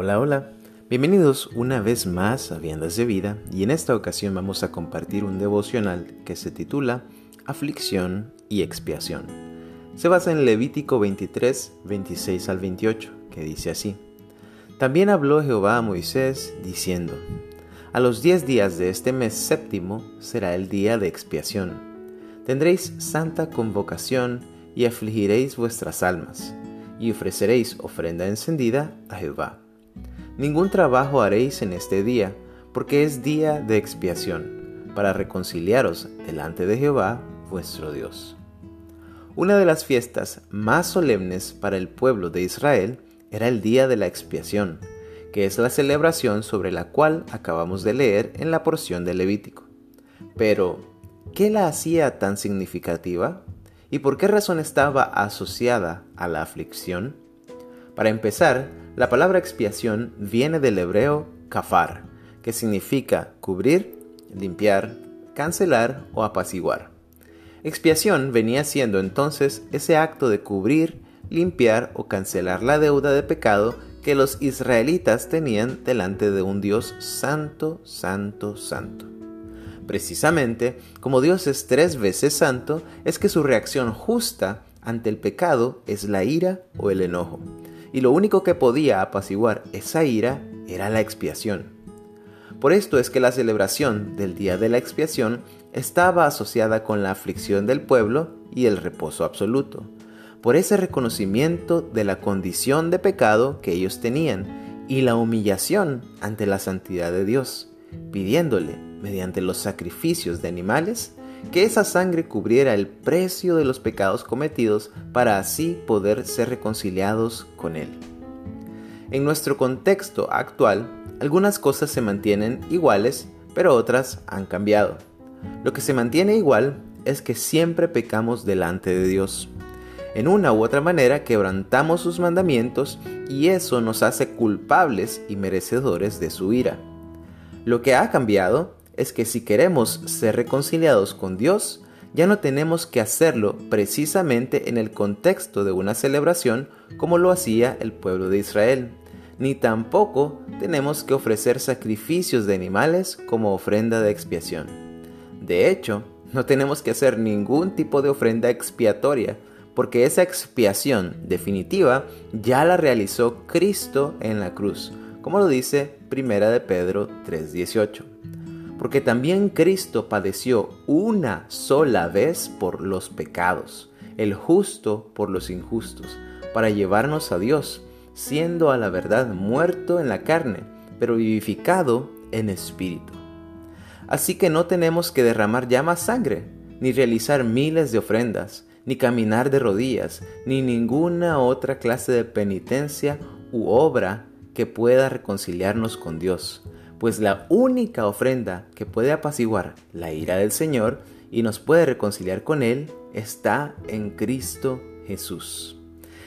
Hola, hola. Bienvenidos una vez más a Viandas de Vida y en esta ocasión vamos a compartir un devocional que se titula Aflicción y Expiación. Se basa en Levítico 23, 26 al 28, que dice así. También habló Jehová a Moisés diciendo, A los diez días de este mes séptimo será el día de expiación. Tendréis santa convocación y afligiréis vuestras almas, y ofreceréis ofrenda encendida a Jehová Ningún trabajo haréis en este día, porque es día de expiación, para reconciliaros delante de Jehová vuestro Dios. Una de las fiestas más solemnes para el pueblo de Israel era el día de la expiación, que es la celebración sobre la cual acabamos de leer en la porción del Levítico. Pero, ¿qué la hacía tan significativa? ¿Y por qué razón estaba asociada a la aflicción? Para empezar, la palabra expiación viene del hebreo kafar, que significa cubrir, limpiar, cancelar o apaciguar. Expiación venía siendo entonces ese acto de cubrir, limpiar o cancelar la deuda de pecado que los israelitas tenían delante de un Dios santo, santo, santo. Precisamente, como Dios es tres veces santo, es que su reacción justa ante el pecado es la ira o el enojo y lo único que podía apaciguar esa ira era la expiación. Por esto es que la celebración del día de la expiación estaba asociada con la aflicción del pueblo y el reposo absoluto, por ese reconocimiento de la condición de pecado que ellos tenían y la humillación ante la santidad de Dios, pidiéndole, mediante los sacrificios de animales, que esa sangre cubriera el precio de los pecados cometidos para así poder ser reconciliados con Él. En nuestro contexto actual, algunas cosas se mantienen iguales, pero otras han cambiado. Lo que se mantiene igual es que siempre pecamos delante de Dios. En una u otra manera quebrantamos sus mandamientos y eso nos hace culpables y merecedores de su ira. Lo que ha cambiado es que si queremos ser reconciliados con Dios, ya no tenemos que hacerlo precisamente en el contexto de una celebración como lo hacía el pueblo de Israel, ni tampoco tenemos que ofrecer sacrificios de animales como ofrenda de expiación. De hecho, no tenemos que hacer ningún tipo de ofrenda expiatoria, porque esa expiación definitiva ya la realizó Cristo en la cruz, como lo dice Primera de Pedro 3:18 porque también Cristo padeció una sola vez por los pecados, el justo por los injustos, para llevarnos a Dios, siendo a la verdad muerto en la carne, pero vivificado en espíritu. Así que no tenemos que derramar ya más sangre, ni realizar miles de ofrendas, ni caminar de rodillas, ni ninguna otra clase de penitencia u obra que pueda reconciliarnos con Dios, pues la única ofrenda que puede apaciguar la ira del Señor y nos puede reconciliar con Él está en Cristo Jesús.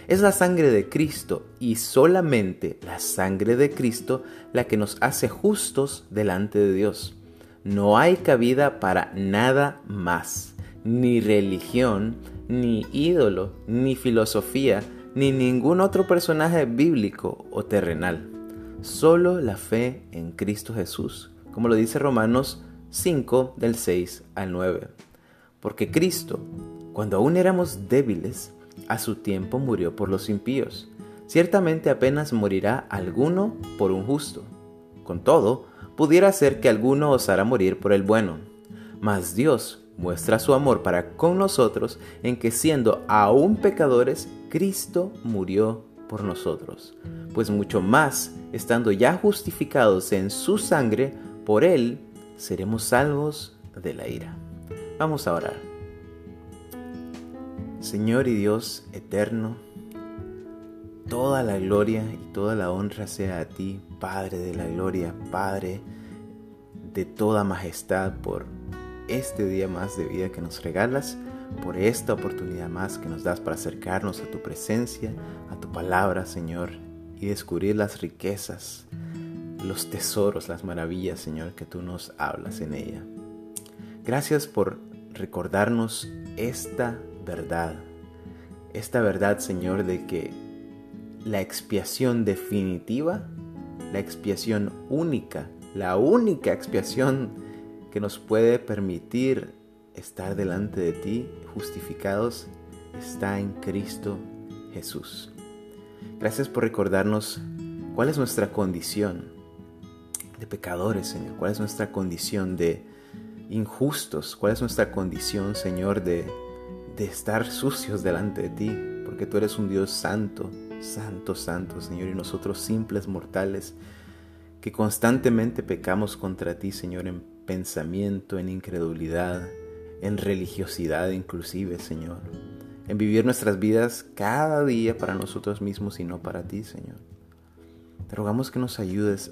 Es la sangre de Cristo y solamente la sangre de Cristo la que nos hace justos delante de Dios. No hay cabida para nada más, ni religión, ni ídolo, ni filosofía, ni ningún otro personaje bíblico o terrenal. Solo la fe en Cristo Jesús, como lo dice Romanos 5 del 6 al 9. Porque Cristo, cuando aún éramos débiles, a su tiempo murió por los impíos. Ciertamente apenas morirá alguno por un justo. Con todo, pudiera ser que alguno osara morir por el bueno. Mas Dios muestra su amor para con nosotros en que siendo aún pecadores, Cristo murió por nosotros. Pues mucho más estando ya justificados en su sangre, por él seremos salvos de la ira. Vamos a orar. Señor y Dios eterno, toda la gloria y toda la honra sea a ti, Padre de la gloria, Padre de toda majestad, por este día más de vida que nos regalas, por esta oportunidad más que nos das para acercarnos a tu presencia, a tu palabra, Señor, y descubrir las riquezas, los tesoros, las maravillas, Señor, que tú nos hablas en ella. Gracias por recordarnos esta verdad, esta verdad, Señor, de que la expiación definitiva la expiación única, la única expiación que nos puede permitir estar delante de ti justificados está en Cristo Jesús. Gracias por recordarnos cuál es nuestra condición de pecadores, Señor, cuál es nuestra condición de injustos, cuál es nuestra condición, Señor, de, de estar sucios delante de ti, porque tú eres un Dios santo, santo, santo, Señor, y nosotros simples mortales que constantemente pecamos contra ti, Señor, en pensamiento, en incredulidad, en religiosidad inclusive, Señor, en vivir nuestras vidas cada día para nosotros mismos y no para ti, Señor. Te rogamos que nos ayudes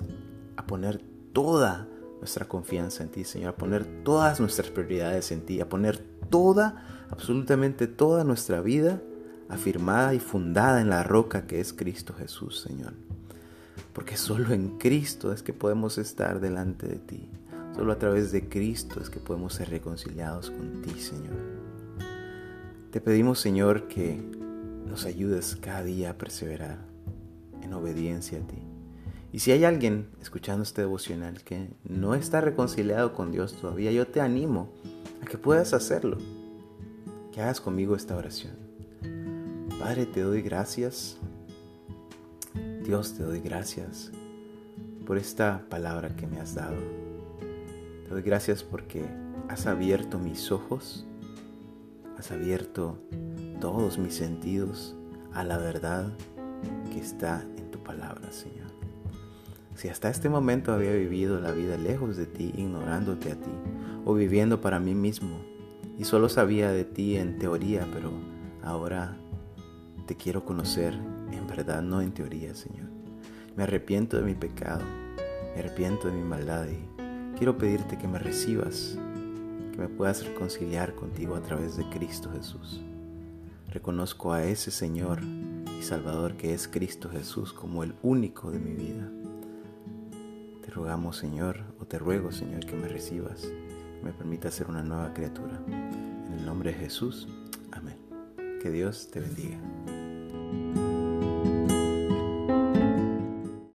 a poner toda nuestra confianza en ti, Señor, a poner todas nuestras prioridades en ti, a poner toda, absolutamente toda nuestra vida afirmada y fundada en la roca que es Cristo Jesús, Señor. Porque solo en Cristo es que podemos estar delante de ti. Solo a través de Cristo es que podemos ser reconciliados con ti, Señor. Te pedimos, Señor, que nos ayudes cada día a perseverar en obediencia a ti. Y si hay alguien escuchando este devocional que no está reconciliado con Dios todavía, yo te animo a que puedas hacerlo. Que hagas conmigo esta oración. Padre, te doy gracias. Dios, te doy gracias por esta palabra que me has dado. Te doy gracias porque has abierto mis ojos, has abierto todos mis sentidos a la verdad que está en tu palabra, Señor. Si hasta este momento había vivido la vida lejos de ti, ignorándote a ti, o viviendo para mí mismo, y solo sabía de ti en teoría, pero ahora te quiero conocer en verdad, no en teoría, Señor. Me arrepiento de mi pecado, me arrepiento de mi maldad y quiero pedirte que me recibas, que me puedas reconciliar contigo a través de Cristo Jesús. Reconozco a ese Señor y Salvador que es Cristo Jesús como el único de mi vida. Te rogamos, Señor, o te ruego, Señor, que me recibas, que me permita ser una nueva criatura. En el nombre de Jesús, amén. Que Dios te bendiga.